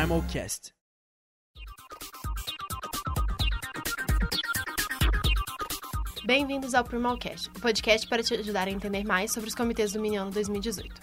Primalcast. Bem-vindos ao Primalcast, o podcast para te ajudar a entender mais sobre os comitês do Miniano 2018.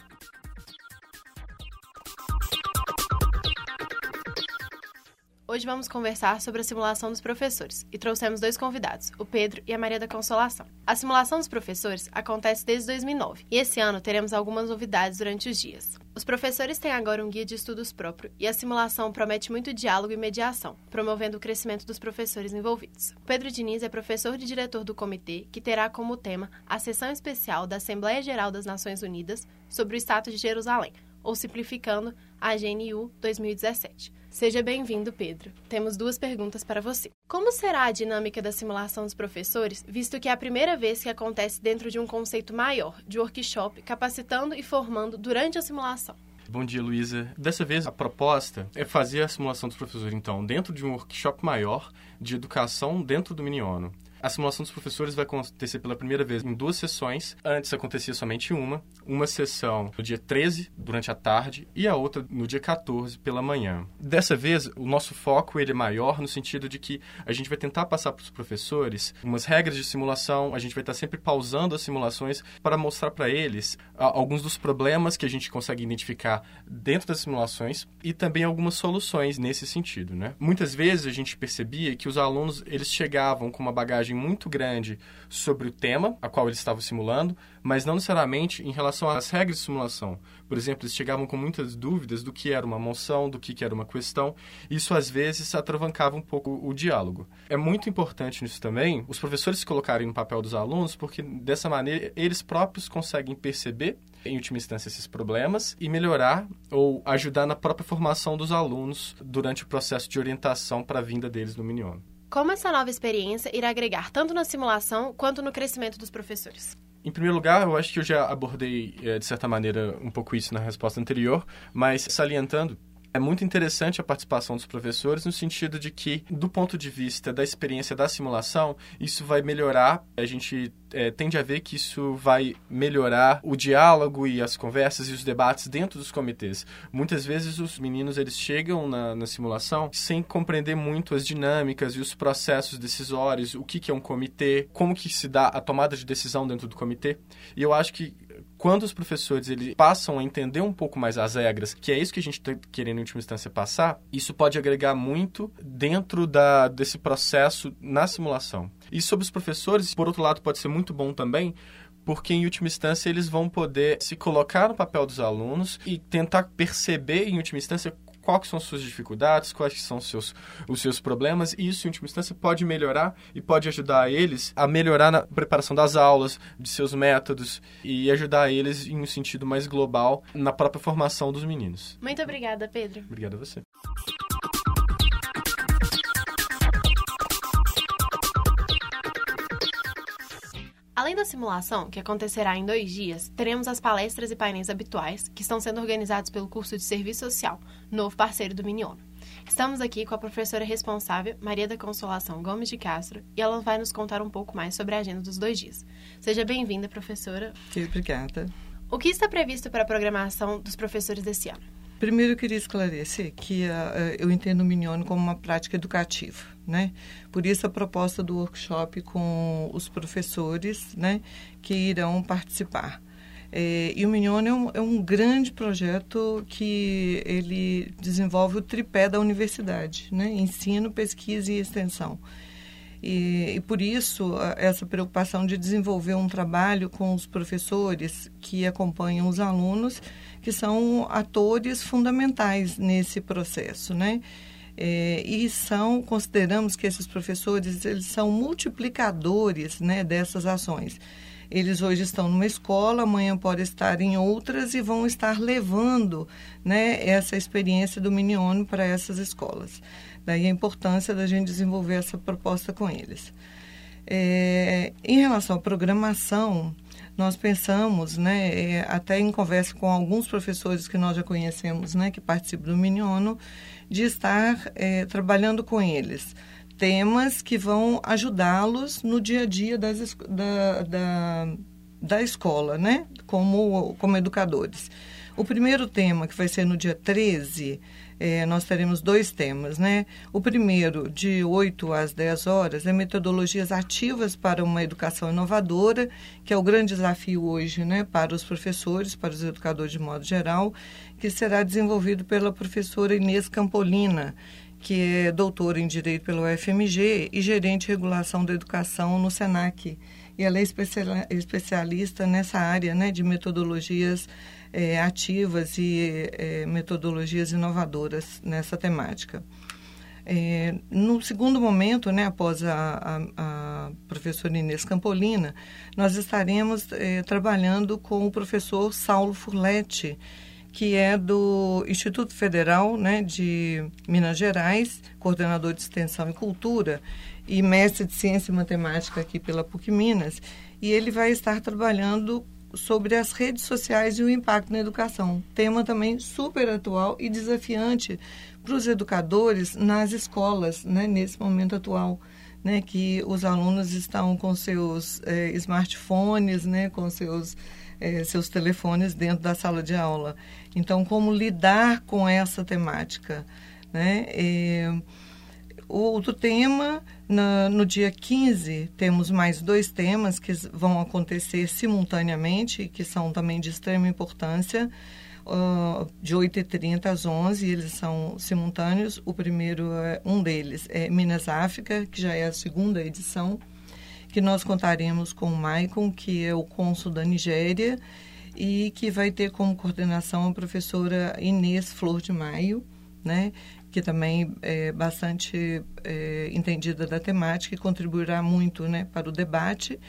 Hoje vamos conversar sobre a simulação dos professores e trouxemos dois convidados, o Pedro e a Maria da Consolação. A simulação dos professores acontece desde 2009 e esse ano teremos algumas novidades durante os dias. Os professores têm agora um guia de estudos próprio e a simulação promete muito diálogo e mediação, promovendo o crescimento dos professores envolvidos. Pedro Diniz é professor e diretor do comitê, que terá como tema a sessão especial da Assembleia Geral das Nações Unidas sobre o Estado de Jerusalém, ou simplificando, a GNU 2017. Seja bem-vindo, Pedro. Temos duas perguntas para você. Como será a dinâmica da simulação dos professores, visto que é a primeira vez que acontece dentro de um conceito maior, de workshop, capacitando e formando durante a simulação? Bom dia, Luísa. Dessa vez, a proposta é fazer a simulação dos professores, então, dentro de um workshop maior de educação dentro do Miniono. A simulação dos professores vai acontecer pela primeira vez em duas sessões. Antes acontecia somente uma. Uma sessão no dia 13, durante a tarde, e a outra no dia 14, pela manhã. Dessa vez, o nosso foco ele é maior no sentido de que a gente vai tentar passar para os professores umas regras de simulação, a gente vai estar sempre pausando as simulações para mostrar para eles alguns dos problemas que a gente consegue identificar dentro das simulações e também algumas soluções nesse sentido, né? Muitas vezes a gente percebia que os alunos eles chegavam com uma bagagem muito grande sobre o tema a qual eles estavam simulando, mas não necessariamente em relação às regras de simulação. Por exemplo, eles chegavam com muitas dúvidas do que era uma moção, do que era uma questão. Isso, às vezes, atravancava um pouco o diálogo. É muito importante nisso também os professores se colocarem no papel dos alunos, porque dessa maneira eles próprios conseguem perceber em última instância, esses problemas e melhorar ou ajudar na própria formação dos alunos durante o processo de orientação para a vinda deles no Miniono. Como essa nova experiência irá agregar tanto na simulação quanto no crescimento dos professores? Em primeiro lugar, eu acho que eu já abordei, eh, de certa maneira, um pouco isso na resposta anterior, mas salientando é muito interessante a participação dos professores no sentido de que, do ponto de vista da experiência da simulação, isso vai melhorar. A gente é, tende a ver que isso vai melhorar o diálogo e as conversas e os debates dentro dos comitês. Muitas vezes os meninos eles chegam na, na simulação sem compreender muito as dinâmicas e os processos decisórios, o que, que é um comitê, como que se dá a tomada de decisão dentro do comitê. E eu acho que quando os professores eles passam a entender um pouco mais as regras, que é isso que a gente está querendo em última instância passar, isso pode agregar muito dentro da, desse processo na simulação. E sobre os professores, por outro lado, pode ser muito bom também, porque em última instância eles vão poder se colocar no papel dos alunos e tentar perceber em última instância quais são as suas dificuldades, quais são os seus, os seus problemas, e isso, em última instância, pode melhorar e pode ajudar eles a melhorar na preparação das aulas, de seus métodos, e ajudar eles em um sentido mais global na própria formação dos meninos. Muito obrigada, Pedro. Obrigado a você. Além da simulação, que acontecerá em dois dias, teremos as palestras e painéis habituais, que estão sendo organizados pelo curso de Serviço Social, novo parceiro do Miniono. Estamos aqui com a professora responsável, Maria da Consolação Gomes de Castro, e ela vai nos contar um pouco mais sobre a agenda dos dois dias. Seja bem-vinda, professora. Obrigada. O que está previsto para a programação dos professores desse ano? Primeiro, eu queria esclarecer que uh, eu entendo o Minione como uma prática educativa, né? Por isso, a proposta do workshop com os professores, né, que irão participar. É, e o Minione é um, é um, grande projeto que ele desenvolve o tripé da universidade, né? Ensino, pesquisa e extensão. E, e, por isso, essa preocupação de desenvolver um trabalho com os professores que acompanham os alunos, que são atores fundamentais nesse processo, né? É, e são, consideramos que esses professores, eles são multiplicadores né, dessas ações. Eles hoje estão numa escola, amanhã podem estar em outras e vão estar levando né, essa experiência do Minione para essas escolas. Daí a importância da gente desenvolver essa proposta com eles. É, em relação à programação, nós pensamos, né, é, até em conversa com alguns professores que nós já conhecemos, né, que participam do Miniono, de estar é, trabalhando com eles temas que vão ajudá-los no dia a dia das, da, da, da escola, né? como, como educadores. O primeiro tema, que vai ser no dia 13, é, nós teremos dois temas, né? O primeiro, de 8 às 10 horas, é metodologias ativas para uma educação inovadora, que é o grande desafio hoje, né, para os professores, para os educadores de modo geral, que será desenvolvido pela professora Inês Campolina, que é doutora em Direito pelo UFMG e gerente de regulação da educação no SENAC. E ela é especialista nessa área né, de metodologias é, ativas e é, metodologias inovadoras nessa temática. É, no segundo momento, né, após a, a, a, professora Inês Campolina, nós estaremos é, trabalhando com o professor Saulo Furletti, que é do Instituto Federal né, de Minas Gerais, coordenador de Extensão e Cultura e mestre de Ciência e Matemática aqui pela PUC Minas, e ele vai estar trabalhando sobre as redes sociais e o impacto na educação. Tema também super atual e desafiante para os educadores nas escolas, né, nesse momento atual. Né, que os alunos estão com seus eh, smartphones, né, com seus, eh, seus telefones dentro da sala de aula. Então, como lidar com essa temática? Né? Eh, outro tema, na, no dia 15, temos mais dois temas que vão acontecer simultaneamente, que são também de extrema importância, uh, de 8h30 às 11 eles são simultâneos. O primeiro, é, um deles é Minas África, que já é a segunda edição, que nós contaremos com o Maicon, que é o cônsul da Nigéria, e que vai ter como coordenação a professora Inês Flor de Maio, né? que também é bastante é, entendida da temática e contribuirá muito né, para o debate.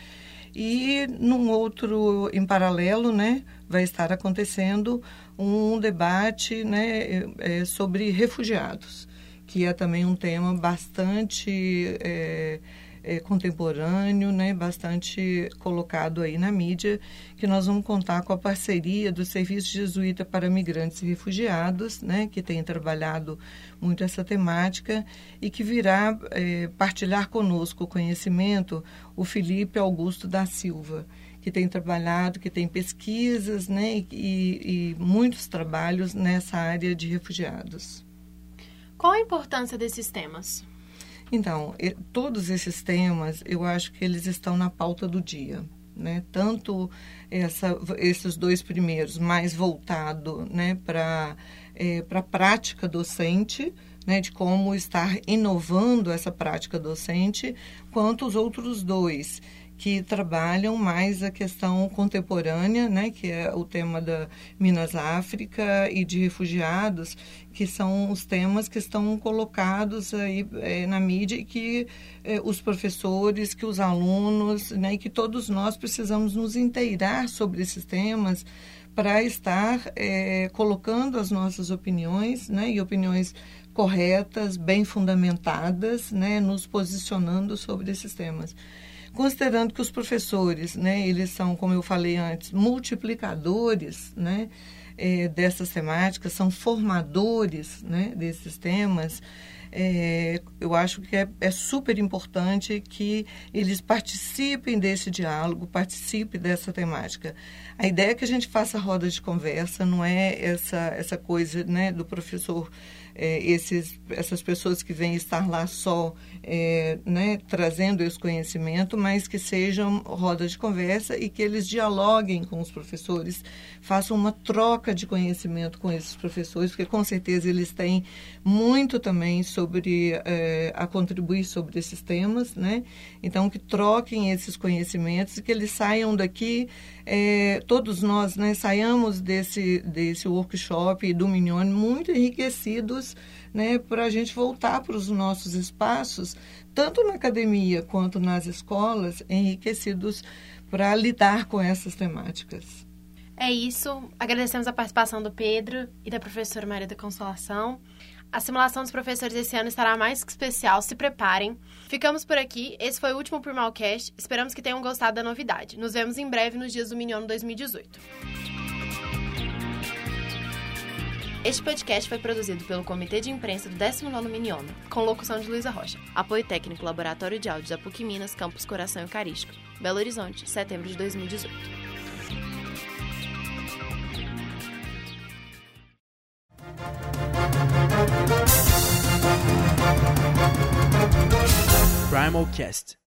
E num outro, em paralelo, né, vai estar acontecendo um debate né, é, sobre refugiados, que é também um tema bastante é, é, contemporâneo, né, bastante colocado aí na mídia, que nós vamos contar com a parceria do Serviço Jesuíta para Migrantes e Refugiados, né, que tem trabalhado muito essa temática e que virá é, partilhar conosco o conhecimento o Felipe Augusto da Silva, que tem trabalhado, que tem pesquisas né, e, e muitos trabalhos nessa área de refugiados. Qual a importância desses temas? Então, todos esses temas, eu acho que eles estão na pauta do dia. Né? Tanto essa, esses dois primeiros, mais voltado né, para é, a prática docente, né, de como estar inovando essa prática docente, quanto os outros dois, que trabalham mais a questão contemporânea, né, que é o tema da Minas África e de refugiados, que são os temas que estão colocados aí é, na mídia e que é, os professores, que os alunos, né, e que todos nós precisamos nos inteirar sobre esses temas para estar é, colocando as nossas opiniões, né, e opiniões corretas, bem fundamentadas, né, nos posicionando sobre esses temas considerando que os professores, né, eles são, como eu falei antes, multiplicadores, né, é, dessas temáticas, são formadores, né, desses temas. É, eu acho que é, é, super importante que eles participem desse diálogo, participem dessa temática. A ideia é que a gente faça roda de conversa, não é essa, essa coisa né, do professor é, esses, essas pessoas que vêm estar lá só é, né, trazendo esse conhecimento, mas que sejam rodas de conversa e que eles dialoguem com os professores, façam uma troca de conhecimento com esses professores, porque com certeza eles têm muito também sobre é, a contribuir sobre esses temas, né? Então que troquem esses conhecimentos e que eles saiam daqui, é, todos nós, né, saiamos desse desse workshop do Minione muito enriquecidos né, para a gente voltar para os nossos espaços, tanto na academia quanto nas escolas, enriquecidos para lidar com essas temáticas. É isso. Agradecemos a participação do Pedro e da professora Maria da Consolação. A simulação dos professores esse ano estará mais que especial, se preparem. Ficamos por aqui, esse foi o último Primalcast, esperamos que tenham gostado da novidade. Nos vemos em breve nos dias do Minion 2018. Este podcast foi produzido pelo Comitê de Imprensa do 19º com locução de Luísa Rocha. Apoio técnico Laboratório de Áudios da PUC Minas, Campus Coração Eucarístico. Belo Horizonte, setembro de 2018. Primal Cast.